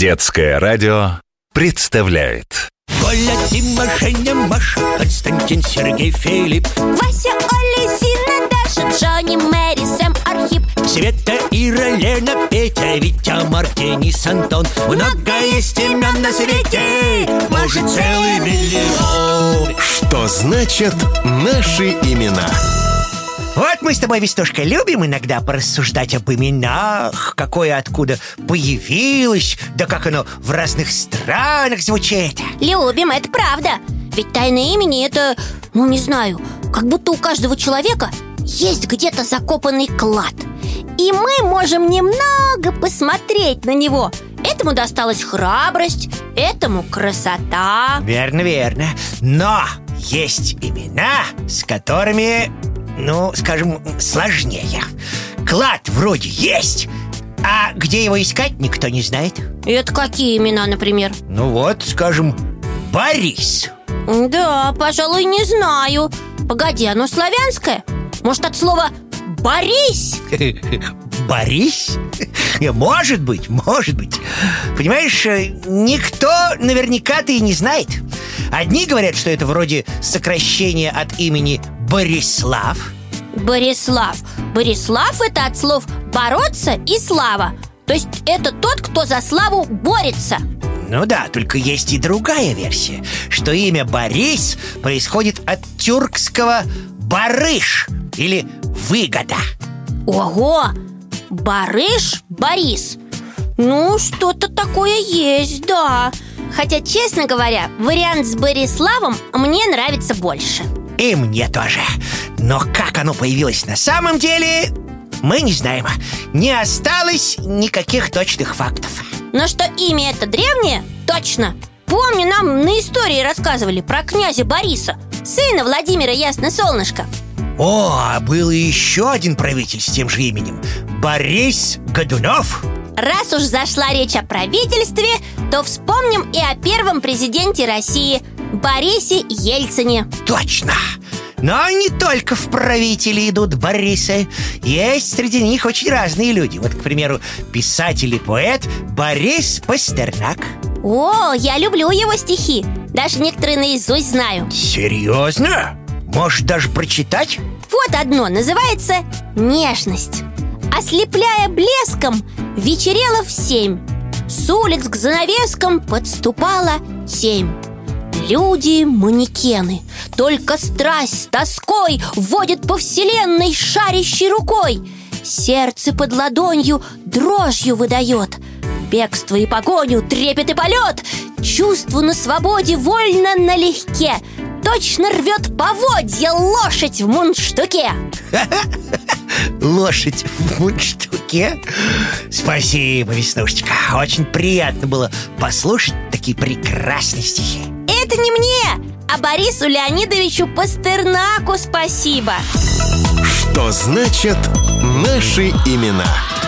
Детское радио представляет. Коля, Дима, Женя, Маша, Константин, Сергей, Филипп. Вася, Оля, Зина, Даша, Джонни, Мэри, Сэм, Архип. Света, Ира, Лена, Петя, Витя, Мартинис, Антон Много есть имен на свете, может целый миллион. Что значит наши имена? Вот мы с тобой, Вестушка, любим иногда порассуждать об именах, какое откуда появилось, да как оно в разных странах звучит. Любим, это правда Ведь тайное имени это, ну не знаю Как будто у каждого человека есть где-то закопанный клад И мы можем немного посмотреть на него Этому досталась храбрость, этому красота Верно, верно. Но есть имена, с которыми, ну, скажем, сложнее. Клад вроде есть, а где его искать, никто не знает. Это какие имена, например? Ну вот, скажем, Борис. Да, пожалуй, не знаю Погоди, оно славянское? Может, от слова «борись»? Борис? Может быть, может быть Понимаешь, э, никто наверняка-то и не знает Одни говорят, что это вроде сокращение от имени Борислав. Борислав. Борислав это от слов «бороться» и «слава» То есть это тот, кто за славу борется. Ну да, только есть и другая версия Что имя Борис происходит от тюркского «барыш» Или «выгода» Ого! Барыш Борис. Ну, что-то такое есть, да. Хотя, честно говоря, вариант с Бориславом мне нравится больше И мне тоже. Но как оно появилось на самом деле, мы не знаем. Не осталось никаких точных фактов. Но что имя это древнее, точно. Помню, нам на истории рассказывали про князя Бориса Сына Владимира Ясно-Солнышко О, а был и еще один правитель с тем же именем. Борис Годунов. Раз уж зашла речь о правительстве, то вспомним и о первом президенте России Борисе Ельцине. Точно! Но не только в правители идут Борисы. Есть среди них очень разные люди. Вот, к примеру, писатель и поэт Борис Пастернак. О, я люблю его стихи. Даже некоторые наизусть знаю. Серьезно? Может даже прочитать? Вот одно. Называется «Нежность» Ослепляя блеском, вечерело в семь. С улиц к занавескам подступала семь Люди – манекены. Только страсть с тоской Водит по вселенной шарящей рукой. Сердце под ладонью дрожью выдает. Бегство и погоню, трепет и полет. Чувство на свободе вольно налегке. Точно рвет поводья лошадь в мундштуке Лошадь в мундштуке. Спасибо, Веснушечка. Очень приятно было послушать такие прекрасные стихи. Это не мне, а Борису Леонидовичу Пастернаку спасибо. Что значит наши имена?